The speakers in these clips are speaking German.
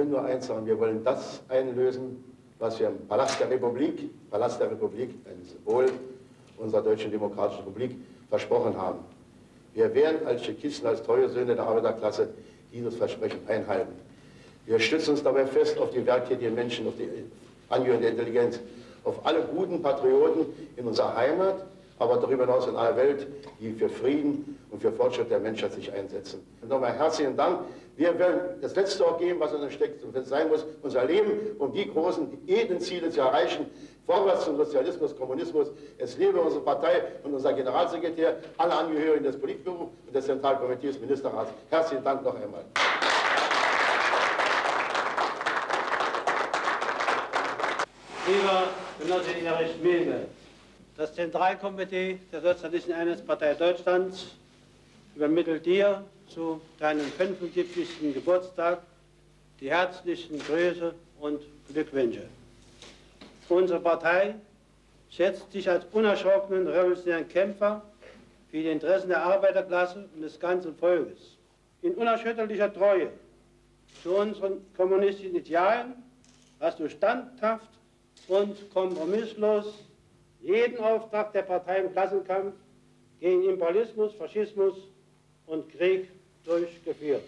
können nur eins sagen, wir wollen das einlösen, was wir im Palast der Republik, Palast der Republik, ein Symbol unserer Deutschen Demokratischen Republik, versprochen haben. Wir werden als Tschechisten, als treue Söhne der Arbeiterklasse dieses Versprechen einhalten. Wir stützen uns dabei fest auf die werktätigen Menschen, auf die Angehörigen der Intelligenz, auf alle guten Patrioten in unserer Heimat, aber darüber hinaus in aller Welt, die für Frieden und für Fortschritt der Menschheit sich einsetzen. Nochmal herzlichen Dank. Wir werden das Letzte auch geben, was uns steckt und sein muss, unser Leben, um die großen, edlen Ziele zu erreichen. Vorwärts zum Sozialismus, Kommunismus. Es lebe unsere Partei und unser Generalsekretär, alle Angehörigen des Politbüros und des Zentralkomitees Ministerrats. Herzlichen Dank noch einmal. Lieber Genosse Erich Milne, das Zentralkomitee der Sozialistischen Einheitspartei Deutschlands übermittelt dir zu deinem 75. Geburtstag die herzlichen Grüße und Glückwünsche. Unsere Partei schätzt dich als unerschrockenen revolutionären Kämpfer für die Interessen der Arbeiterklasse und des ganzen Volkes. In unerschütterlicher Treue zu unseren kommunistischen Idealen hast du standhaft und kompromisslos jeden Auftrag der Partei im Klassenkampf gegen Imperialismus, Faschismus und Krieg durchgeführt.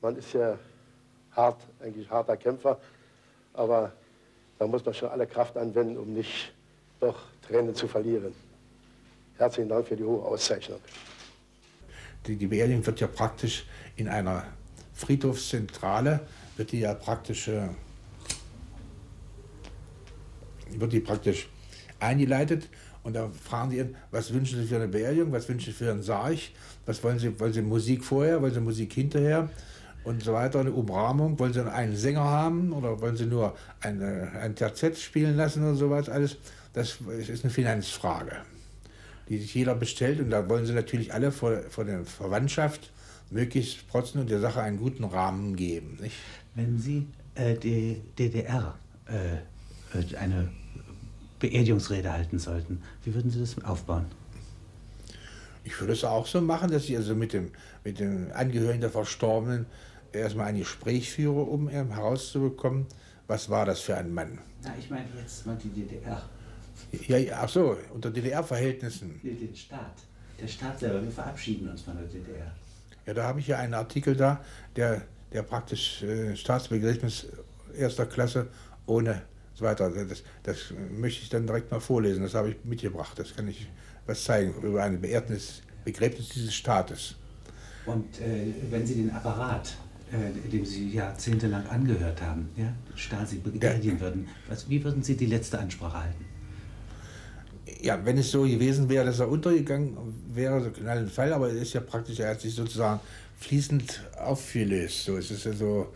Man ist ja hart, eigentlich harter Kämpfer, aber da muss man schon alle Kraft anwenden, um nicht doch Tränen zu verlieren. Herzlichen Dank für die hohe Auszeichnung. Die, die Beerdigung wird ja praktisch in einer Friedhofszentrale, wird die ja praktisch, äh, wird die praktisch eingeleitet und da fragen sie ihn, was wünschen Sie für eine Beerdigung, was wünschen Sie für einen Sarg, was wollen Sie, wollen Sie Musik vorher, wollen Sie Musik hinterher? Und so weiter, eine Umrahmung. Wollen Sie einen Sänger haben oder wollen Sie nur eine, ein Terzett spielen lassen oder sowas alles? Das ist eine Finanzfrage, die sich jeder bestellt und da wollen Sie natürlich alle vor, vor der Verwandtschaft möglichst protzen und der Sache einen guten Rahmen geben. Nicht? Wenn Sie äh, die DDR äh, äh, eine Beerdigungsrede halten sollten, wie würden Sie das aufbauen? Ich würde es auch so machen, dass ich also mit dem, mit den Angehörigen der Verstorbenen erstmal ein Gespräch führe, um herauszubekommen, was war das für ein Mann. Na, ich meine jetzt mal die DDR. Ja, ja ach so, unter DDR-Verhältnissen. Den Staat. Der Staat selber, wir verabschieden uns von der DDR. Ja, da habe ich ja einen Artikel da, der, der praktisch äh, Staatsbegräbnis erster Klasse ohne so weiter. Das, das möchte ich dann direkt mal vorlesen. Das habe ich mitgebracht. Das kann ich was zeigen über ein Beerdignis, Begräbnis dieses Staates. Und äh, wenn Sie den Apparat äh, dem Sie jahrzehntelang angehört haben, ja, Stasi ja. würden, was, wie würden Sie die letzte Ansprache halten? Ja, wenn es so gewesen wäre, dass er untergegangen wäre, so in einem Fall, aber es ist ja praktisch, er hat sich sozusagen fließend aufgelöst. So, es ist ja so,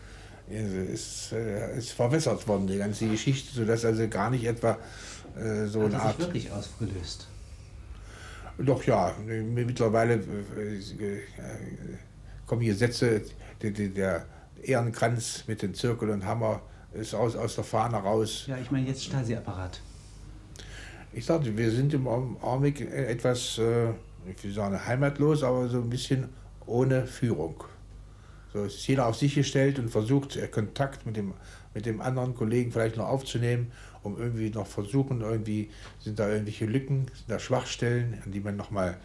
es ist, äh, ist verwässert worden, die ganze Geschichte, sodass also gar nicht etwa äh, so hat eine Art. Sich wirklich aufgelöst? Doch ja, mittlerweile äh, kommen hier Sätze, der, der Ehrenkranz mit dem Zirkel und Hammer ist aus, aus der Fahne raus. Ja, ich meine jetzt Stasi-Apparat. Ich sagte, wir sind im Augenblick etwas, äh, ich will sagen, heimatlos, aber so ein bisschen ohne Führung. So ist jeder auf sich gestellt und versucht, äh, Kontakt mit dem, mit dem anderen Kollegen vielleicht noch aufzunehmen, um irgendwie noch versuchen, irgendwie sind da irgendwelche Lücken, sind da Schwachstellen, an die man nochmal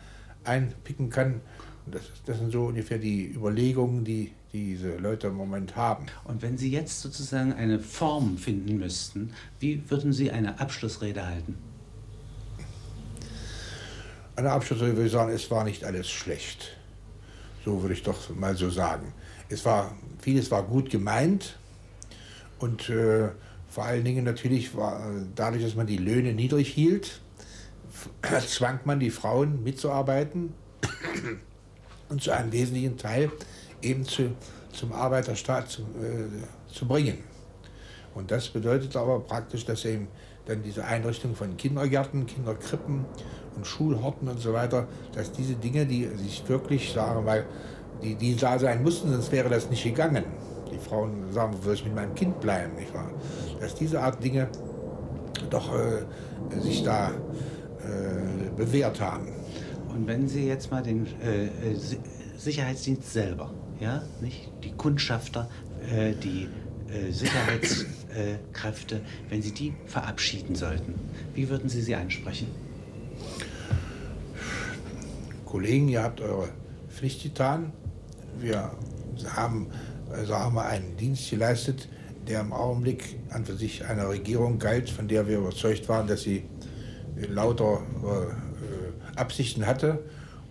einpicken kann. Das, das, sind so ungefähr die Überlegungen, die diese Leute im Moment haben. Und wenn Sie jetzt sozusagen eine Form finden müssten, wie würden Sie eine Abschlussrede halten? Eine Abschlussrede würde ich sagen, es war nicht alles schlecht. So würde ich doch mal so sagen. Es war, vieles war gut gemeint und äh, vor allen Dingen natürlich war dadurch, dass man die Löhne niedrig hielt, zwang man die Frauen mitzuarbeiten und zu einem wesentlichen Teil eben zu, zum Arbeiterstaat zu, äh, zu bringen. Und das bedeutet aber praktisch, dass eben dann diese Einrichtung von Kindergärten, Kinderkrippen und Schulhorten und so weiter, dass diese Dinge, die sich wirklich, sagen mal, die, die da sein mussten, sonst wäre das nicht gegangen. Die Frauen sagen, wo soll ich mit meinem Kind bleiben, nicht wahr? Dass diese Art Dinge doch äh, sich da äh, bewährt haben. Und wenn Sie jetzt mal den äh, äh Sicherheitsdienst selber, ja, nicht die Kundschafter, äh, die äh, Sicherheitskräfte, wenn Sie die verabschieden sollten, wie würden Sie sie ansprechen? Kollegen, ihr habt eure Pflicht getan. Wir haben, sagen wir, einen Dienst geleistet, der im Augenblick an für sich einer Regierung galt, von der wir überzeugt waren, dass sie lauter äh, Absichten hatte.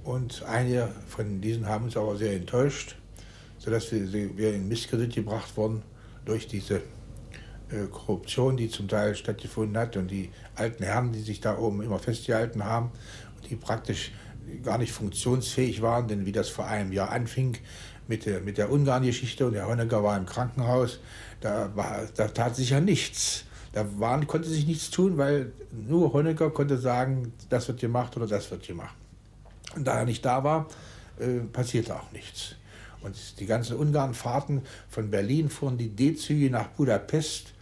Und einige von diesen haben uns aber sehr enttäuscht, sodass wir, wir in Misskredit gebracht wurden durch diese äh, Korruption, die zum Teil stattgefunden hat und die alten Herren, die sich da oben immer festgehalten haben und die praktisch gar nicht funktionsfähig waren, denn wie das vor einem Jahr anfing mit der, mit der Ungarn-Geschichte und der Honecker war im Krankenhaus, da, war, da tat sich ja nichts. Da waren, konnte sich nichts tun, weil nur Honecker konnte sagen, das wird gemacht oder das wird gemacht. Und da er nicht da war, äh, passierte auch nichts. Und die ganzen Ungarn-Fahrten von Berlin fuhren die D-Züge nach Budapest.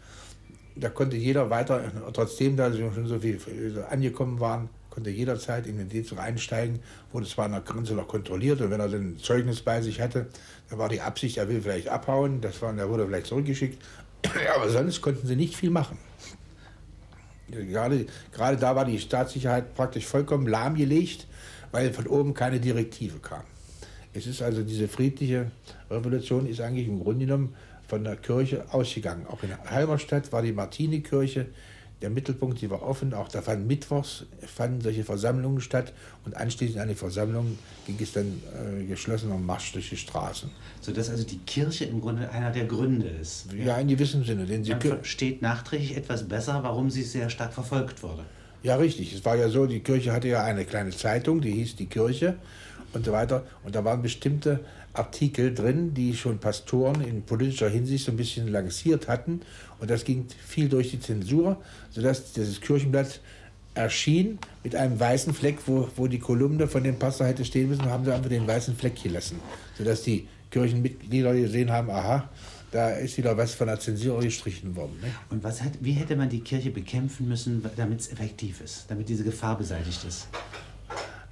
Da konnte jeder weiter, trotzdem da schon so viel angekommen waren, konnte jederzeit in den D-Zug einsteigen, wurde zwar an der Grenze noch kontrolliert und wenn er dann ein Zeugnis bei sich hatte, dann war die Absicht, er will vielleicht abhauen, das war, der wurde vielleicht zurückgeschickt, aber sonst konnten sie nicht viel machen. Gerade, gerade da war die Staatssicherheit praktisch vollkommen lahmgelegt, weil von oben keine Direktive kam. Es ist also diese friedliche Revolution ist eigentlich im Grunde genommen von der Kirche ausgegangen. Auch in Halberstadt war die Martini-Kirche der Mittelpunkt, die war offen. Auch da fanden mittwochs fanden solche Versammlungen statt und anschließend an die Versammlungen ging es dann äh, geschlossen am Marsch durch die Straßen. Sodass also die Kirche im Grunde einer der Gründe ist. Ja, in gewissem Sinne. Denn sie Man versteht nachträglich etwas besser, warum sie sehr stark verfolgt wurde. Ja, richtig. Es war ja so, die Kirche hatte ja eine kleine Zeitung, die hieß Die Kirche und so weiter. Und da waren bestimmte Artikel drin, die schon Pastoren in politischer Hinsicht so ein bisschen lanciert hatten. Und das ging viel durch die Zensur, sodass dieses Kirchenblatt erschien mit einem weißen Fleck, wo, wo die Kolumne von dem Pastor hätte stehen müssen, haben sie einfach den weißen Fleck gelassen, sodass die Kirchenmitglieder gesehen haben, aha, da ist wieder was von der Zensur gestrichen worden. Ne? Und was hat, wie hätte man die Kirche bekämpfen müssen, damit es effektiv ist, damit diese Gefahr beseitigt ist?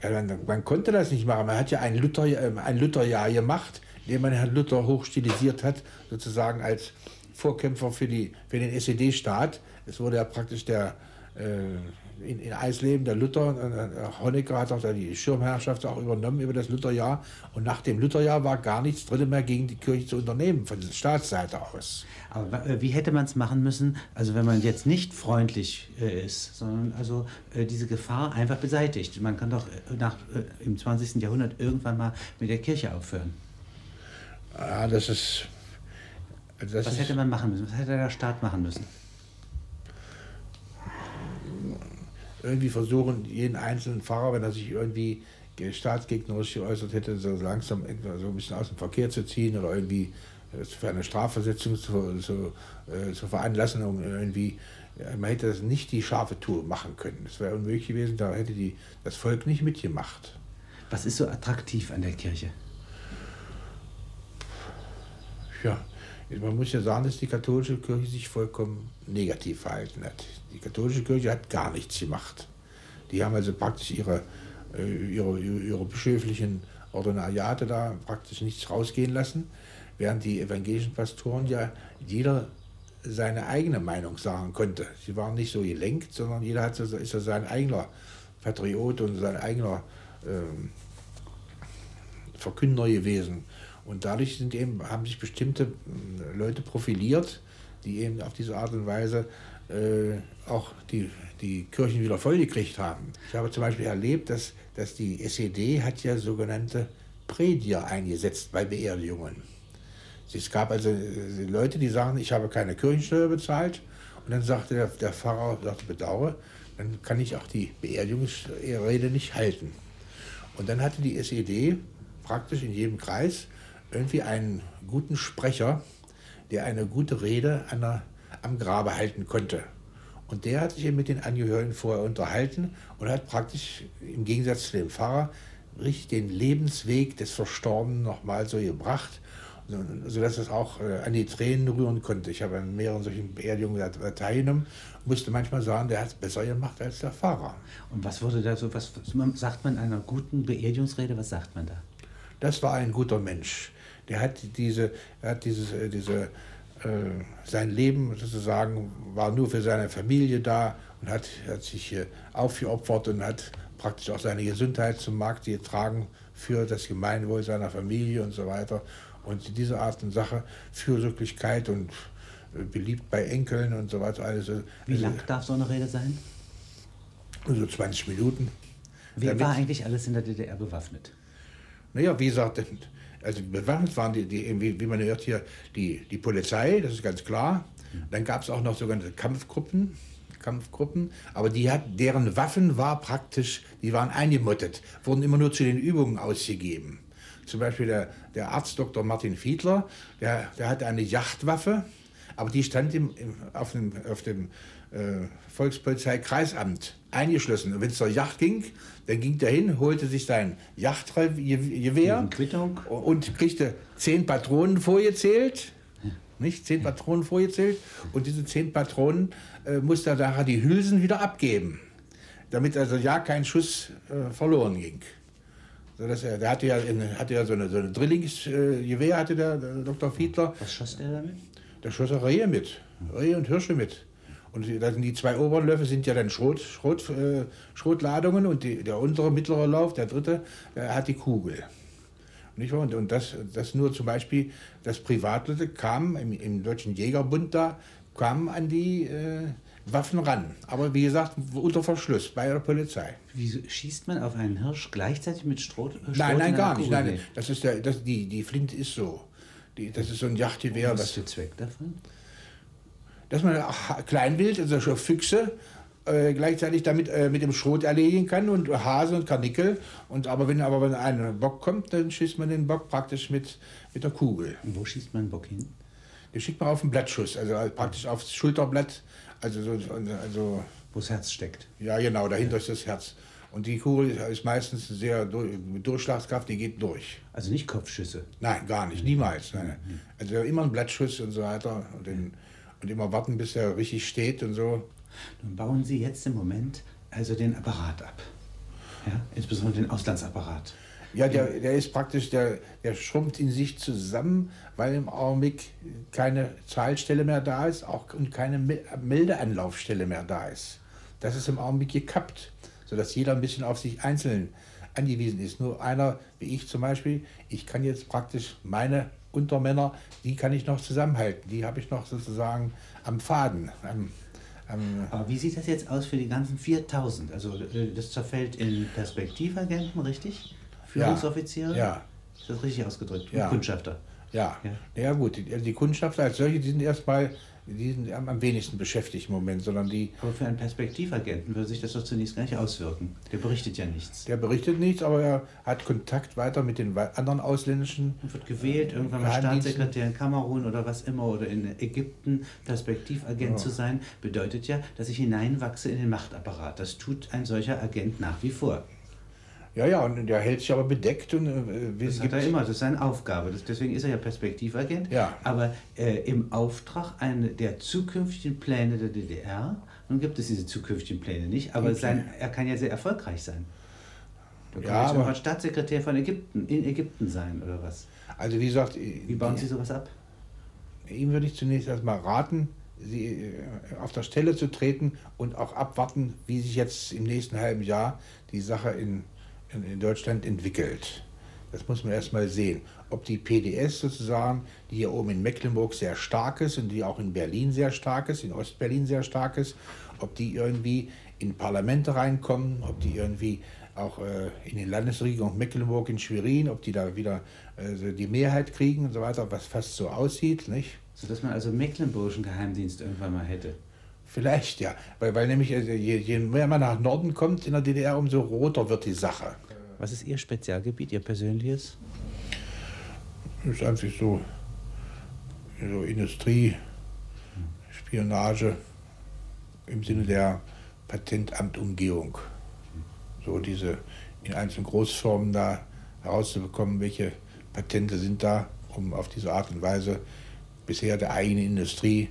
Ja, man, man, konnte das nicht machen. Man hat ja ein, Luther, äh, ein Lutherjahr gemacht, indem man Herrn Luther hochstilisiert hat, sozusagen als Vorkämpfer für, die, für den SED-Staat. Es wurde ja praktisch der, äh, in, in Eisleben, der Luther, äh, Honecker hat auch die Schirmherrschaft auch übernommen über das Lutherjahr. Und nach dem Lutherjahr war gar nichts drin mehr gegen die Kirche zu unternehmen, von der Staatsseite aus. Aber äh, wie hätte man es machen müssen, also wenn man jetzt nicht freundlich äh, ist, sondern also äh, diese Gefahr einfach beseitigt? Man kann doch äh, nach, äh, im 20. Jahrhundert irgendwann mal mit der Kirche aufhören. Ah, das ist. Das Was ist, hätte man machen müssen? Was hätte der Staat machen müssen? Irgendwie versuchen, jeden einzelnen Fahrer, wenn er sich irgendwie staatsgegnerisch geäußert hätte, so langsam so ein bisschen aus dem Verkehr zu ziehen oder irgendwie äh, für eine Strafversetzung zu, zu, äh, zu veranlassen, um irgendwie, man hätte das nicht die scharfe Tour machen können. Das wäre unmöglich gewesen, da hätte die, das Volk nicht mitgemacht. Was ist so attraktiv an der Kirche? Ja, man muss ja sagen, dass die katholische Kirche sich vollkommen negativ verhalten hat. Die katholische Kirche hat gar nichts gemacht. Die haben also praktisch ihre, äh, ihre, ihre bischöflichen Ordinariate da praktisch nichts rausgehen lassen, während die evangelischen Pastoren ja jeder seine eigene Meinung sagen konnte. Sie waren nicht so gelenkt, sondern jeder hat, ist ja sein eigener Patriot und sein eigener ähm, Verkünder gewesen. Und dadurch sind eben, haben sich bestimmte äh, Leute profiliert, die eben auf diese Art und Weise äh, auch die, die Kirchen wieder vollgekriegt haben. Ich habe zum Beispiel erlebt, dass, dass die SED hat ja sogenannte Prediger eingesetzt bei Beerdigungen. Es gab also äh, Leute, die sagen, ich habe keine Kirchensteuer bezahlt. Und dann sagte der, der Pfarrer, sagte, bedauere, dann kann ich auch die Beerdigungsrede nicht halten. Und dann hatte die SED praktisch in jedem Kreis irgendwie einen guten Sprecher, der eine gute Rede der, am Grabe halten konnte. Und der hat sich eben mit den Angehörigen vorher unterhalten und hat praktisch im Gegensatz zu dem Pfarrer richtig den Lebensweg des Verstorbenen nochmal so gebracht, sodass es auch äh, an die Tränen rühren konnte. Ich habe an mehreren solchen Beerdigungen teilgenommen, musste manchmal sagen, der hat es besser gemacht als der Pfarrer. Und was wurde da so, was sagt man einer guten Beerdigungsrede, was sagt man da? Das war ein guter Mensch. Der hat diese, hat dieses, äh, diese, äh, sein Leben sozusagen war nur für seine Familie da und hat, hat sich aufgeopfert und hat praktisch auch seine Gesundheit zum Markt getragen für das Gemeinwohl seiner Familie und so weiter. Und diese Art und Sache, Fürsorglichkeit und äh, beliebt bei Enkeln und so weiter. Also, Wie lang darf so eine Rede sein? So 20 Minuten. Wer war eigentlich alles in der DDR bewaffnet? Naja, wie gesagt, also bewaffnet waren die, die wie, wie man hört hier, die, die Polizei, das ist ganz klar. Dann gab es auch noch sogenannte Kampfgruppen, Kampfgruppen, aber die hat, deren Waffen war praktisch, die waren eingemottet, wurden immer nur zu den Übungen ausgegeben. Zum Beispiel der, der Arzt Dr. Martin Fiedler, der, der hatte eine Yachtwaffe, aber die stand im, im, auf dem, auf dem äh, Volkspolizeikreisamt eingeschlossen. Und wenn es zur Yacht ging, dann ging der hin, holte sich sein Yachtgewehr und kriegte zehn Patronen vorgezählt. Nicht? Zehn Patronen vorgezählt. Und diese zehn Patronen äh, musste er nachher die Hülsen wieder abgeben. Damit also ja kein Schuss äh, verloren ging. So, dass er, der hatte ja, in, hatte ja so eine, so eine Drillingsgewehr, äh, hatte der, der, Dr. Fiedler. Was schoss der damit? Da schoss er Rehe mit. Rehe und Hirsche mit. Und die zwei oberen Löffel sind ja dann Schrot, Schrot, äh, Schrotladungen und die, der untere mittlere Lauf, der dritte, der hat die Kugel. Nicht wahr? Und, und das, das nur zum Beispiel, das Privatleute kamen im, im Deutschen Jägerbund da, kamen an die äh, Waffen ran. Aber wie gesagt, unter Verschluss bei der Polizei. Wieso schießt man auf einen Hirsch gleichzeitig mit Stroh? Stroh nein, nein, gar nicht. Nein, das ist der, das, die, die Flinte ist so. Die, das ist so ein Yachtgewehr. Was ist der Zweck davon? Dass man Kleinwild, also schon Füchse, äh, gleichzeitig damit äh, mit dem Schrot erledigen kann und Hase und Karnickel. Und aber wenn aber wenn ein Bock kommt, dann schießt man den Bock praktisch mit, mit der Kugel. Und wo schießt man den Bock hin? Den schickt man auf den Blattschuss, also praktisch aufs Schulterblatt, also so, also wo das Herz steckt. Ja, genau, dahinter ist das Herz. Und die Kugel ist meistens sehr mit Durchschlagskraft, die geht durch. Also nicht Kopfschüsse? Nein, gar nicht, niemals. Nein. Mhm. Also immer ein Blattschuss und so weiter. Und den, und immer warten, bis er richtig steht und so. Nun bauen Sie jetzt im Moment also den Apparat ab. Ja? Insbesondere den Auslandsapparat. Ja, der, der ist praktisch, der, der schrumpft in sich zusammen, weil im Augenblick keine Zahlstelle mehr da ist auch, und keine Meldeanlaufstelle mehr da ist. Das ist im Augenblick gekappt, sodass jeder ein bisschen auf sich einzeln angewiesen ist. Nur einer, wie ich zum Beispiel, ich kann jetzt praktisch meine Untermänner, die kann ich noch zusammenhalten. Die habe ich noch sozusagen am Faden. Am, Aber wie sieht das jetzt aus für die ganzen 4000? Also äh, das zerfällt in Perspektivagenten, richtig? Führungsoffiziere? Ja. Ist das richtig ausgedrückt? Ja. Kundschafter? Ja. ja. Ja, gut. Die, die Kundschafter als solche, die sind erstmal die sind am wenigsten beschäftigt im Moment, sondern die. Aber für einen Perspektivagenten würde sich das doch zunächst gar nicht auswirken. Der berichtet ja nichts. Der berichtet nichts, aber er hat Kontakt weiter mit den anderen ausländischen. Er wird gewählt, irgendwann mal Staatssekretär in Kamerun oder was immer oder in Ägypten Perspektivagent ja. zu sein, bedeutet ja, dass ich hineinwachse in den Machtapparat. Das tut ein solcher Agent nach wie vor. Ja, ja, und der hält sich aber bedeckt. Und, äh, das hat er immer, das ist seine Aufgabe. Das, deswegen ist er ja Perspektivagent. Ja. Aber äh, im Auftrag eine, der zukünftigen Pläne der DDR, nun gibt es diese zukünftigen Pläne nicht, aber okay. sein, er kann ja sehr erfolgreich sein. Da kann ja, aber Staatssekretär von Ägypten, in Ägypten sein oder was? Also wie gesagt... Wie bauen Sie sowas ab? Ihm würde ich zunächst erstmal raten, sie äh, auf der Stelle zu treten und auch abwarten, wie sich jetzt im nächsten halben Jahr die Sache in in Deutschland entwickelt. Das muss man erstmal sehen. Ob die PDS sozusagen, die hier oben in Mecklenburg sehr stark ist und die auch in Berlin sehr stark ist, in Ostberlin sehr stark ist, ob die irgendwie in Parlamente reinkommen, ob die irgendwie auch äh, in den Landesregierungen Mecklenburg, in Schwerin, ob die da wieder äh, die Mehrheit kriegen und so weiter, was fast so aussieht, nicht? Sodass man also mecklenburgischen Geheimdienst irgendwann mal hätte. Vielleicht, ja. Weil, weil nämlich, also je, je mehr man nach Norden kommt in der DDR, umso roter wird die Sache. Was ist Ihr Spezialgebiet, Ihr persönliches? Das ist einfach so, so Industrie, Spionage im Sinne der Patentamtumgehung. So diese in einzelnen Großfirmen da herauszubekommen, welche Patente sind da, um auf diese Art und Weise bisher der eigenen Industrie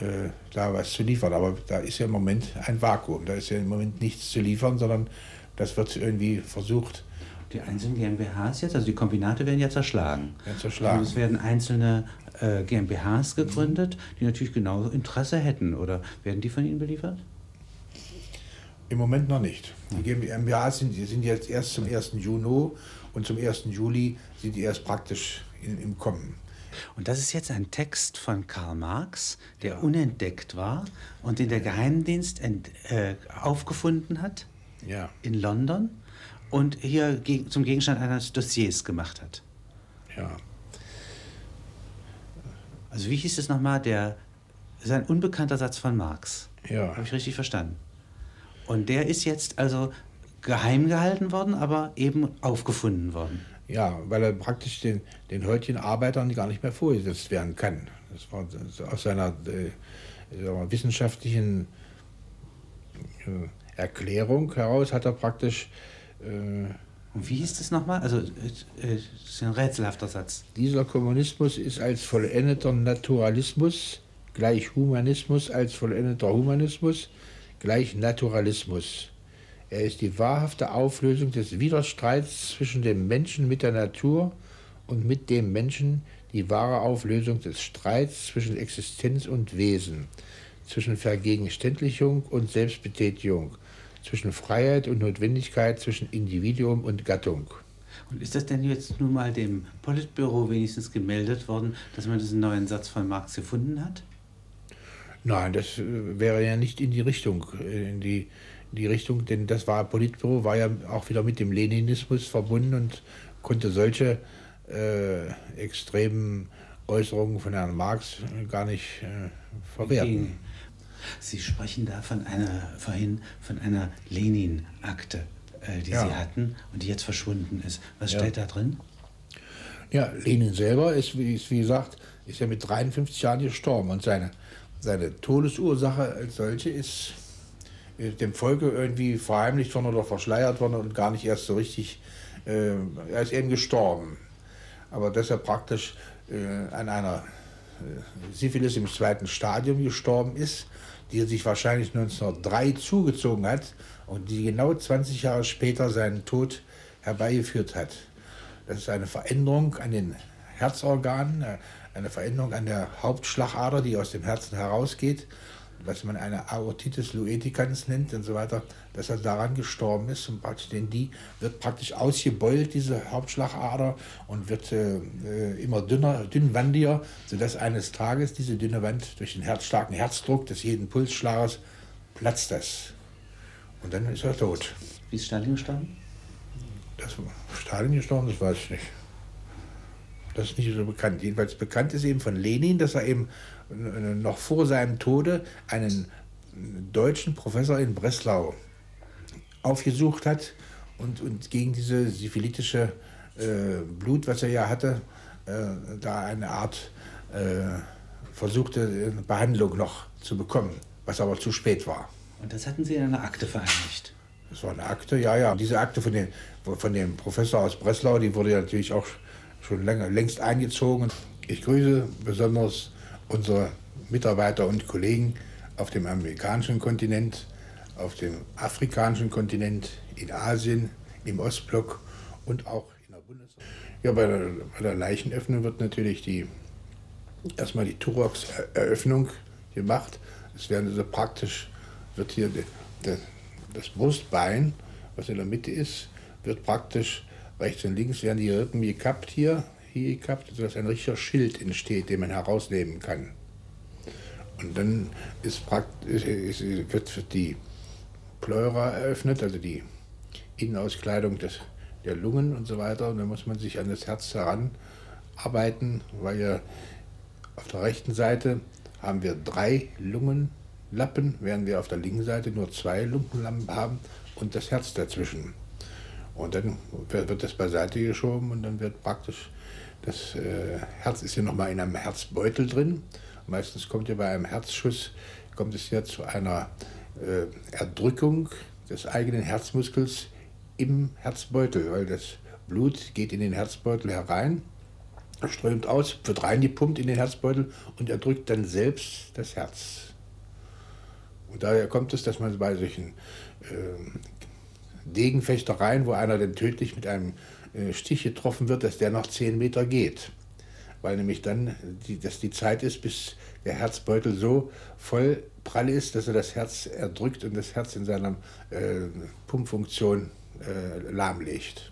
äh, da was zu liefern. Aber da ist ja im Moment ein Vakuum. Da ist ja im Moment nichts zu liefern, sondern das wird irgendwie versucht. Die einzelnen GmbHs jetzt, also die Kombinate werden ja zerschlagen. Werden zerschlagen. Und es werden einzelne äh, GmbHs gegründet, die natürlich genau Interesse hätten. Oder werden die von Ihnen beliefert? Im Moment noch nicht. Die GmbHs sind, die sind jetzt erst zum 1. Juni und zum 1. Juli sind die erst praktisch in, im Kommen. Und das ist jetzt ein Text von Karl Marx, der ja. unentdeckt war und den der Geheimdienst ent, äh, aufgefunden hat ja. in London und hier ge zum Gegenstand eines Dossiers gemacht hat. Ja. Also wie hieß es nochmal? Der ist ein unbekannter Satz von Marx. Ja. Habe ich richtig verstanden? Und der ist jetzt also geheim gehalten worden, aber eben aufgefunden worden. Ja, weil er praktisch den, den heutigen Arbeitern gar nicht mehr vorgesetzt werden kann. Das war aus seiner äh, wissenschaftlichen äh, Erklärung heraus hat er praktisch. Äh, und wie hieß das nochmal? Also, das ist ein rätselhafter Satz. Dieser Kommunismus ist als vollendeter Naturalismus gleich Humanismus als vollendeter Humanismus gleich Naturalismus. Er ist die wahrhafte Auflösung des Widerstreits zwischen dem Menschen mit der Natur und mit dem Menschen, die wahre Auflösung des Streits zwischen Existenz und Wesen, zwischen Vergegenständlichung und Selbstbetätigung, zwischen Freiheit und Notwendigkeit, zwischen Individuum und Gattung. Und ist das denn jetzt nun mal dem Politbüro wenigstens gemeldet worden, dass man diesen neuen Satz von Marx gefunden hat? Nein, das äh, wäre ja nicht in die Richtung, äh, in die, die Richtung, denn das war Politbüro, war ja auch wieder mit dem Leninismus verbunden und konnte solche äh, extremen Äußerungen von Herrn Marx gar nicht äh, verwerten. Sie sprechen da von einer, vorhin von einer Lenin-Akte, äh, die ja. Sie hatten und die jetzt verschwunden ist. Was ja. steht da drin? Ja, Lenin selber ist, wie, wie gesagt, ist ja mit 53 Jahren gestorben und seine seine Todesursache als solche ist dem Volke irgendwie verheimlicht worden oder verschleiert worden und gar nicht erst so richtig, äh, er ist eben gestorben. Aber dass er praktisch äh, an einer äh, Syphilis im zweiten Stadium gestorben ist, die er sich wahrscheinlich 1903 zugezogen hat und die genau 20 Jahre später seinen Tod herbeigeführt hat. Das ist eine Veränderung an den Herzorganen, äh, eine Veränderung an der Hauptschlagader, die aus dem Herzen herausgeht, was man eine Aortitis lueticans nennt und so weiter, dass er daran gestorben ist und praktisch, denn die wird praktisch ausgebeult, diese Hauptschlagader, und wird äh, äh, immer dünner, dünnwandiger, sodass eines Tages diese dünne Wand durch den herzstarken Herzdruck des jeden Pulsschlagers platzt das. Und dann ist er tot. Wie ist Stalin gestorben? Das, Stalin gestorben, das weiß ich nicht. Das ist nicht so bekannt. Jedenfalls bekannt ist eben von Lenin, dass er eben noch vor seinem Tode einen deutschen Professor in Breslau aufgesucht hat und, und gegen diese syphilitische äh, Blut, was er ja hatte, äh, da eine Art äh, versuchte äh, Behandlung noch zu bekommen, was aber zu spät war. Und das hatten Sie in einer Akte vereinigt? Das war eine Akte, ja, ja. Diese Akte von, den, von dem Professor aus Breslau, die wurde ja natürlich auch schon länger, längst eingezogen. Ich grüße besonders unsere Mitarbeiter und Kollegen auf dem amerikanischen Kontinent, auf dem afrikanischen Kontinent, in Asien, im Ostblock und auch in der Bundesrepublik. Ja, bei der, bei der Leichenöffnung wird natürlich die, erstmal die Thorax-Eröffnung gemacht. Es werden also praktisch, wird hier de, de, das Brustbein, was in der Mitte ist, wird praktisch Rechts und links werden die Rippen gekappt hier, hier gekappt, sodass ein richtiger Schild entsteht, den man herausnehmen kann. Und dann ist praktisch, ist, wird die Pleura eröffnet, also die Innenauskleidung des, der Lungen und so weiter. Und dann muss man sich an das Herz heranarbeiten, weil ja auf der rechten Seite haben wir drei Lungenlappen, während wir auf der linken Seite nur zwei Lungenlappen haben und das Herz dazwischen. Und dann wird das beiseite geschoben und dann wird praktisch das äh, Herz ist ja nochmal in einem Herzbeutel drin. Meistens kommt ja bei einem Herzschuss kommt es ja zu einer äh, Erdrückung des eigenen Herzmuskels im Herzbeutel, weil das Blut geht in den Herzbeutel herein, strömt aus, wird reingepumpt in den Herzbeutel und er drückt dann selbst das Herz. Und daher kommt es, dass man bei solchen äh, Degenfechtereien, wo einer dann tödlich mit einem Stich getroffen wird, dass der noch zehn Meter geht. Weil nämlich dann die, dass die Zeit ist, bis der Herzbeutel so voll prall ist, dass er das Herz erdrückt und das Herz in seiner äh, Pumpfunktion äh, lahmlegt.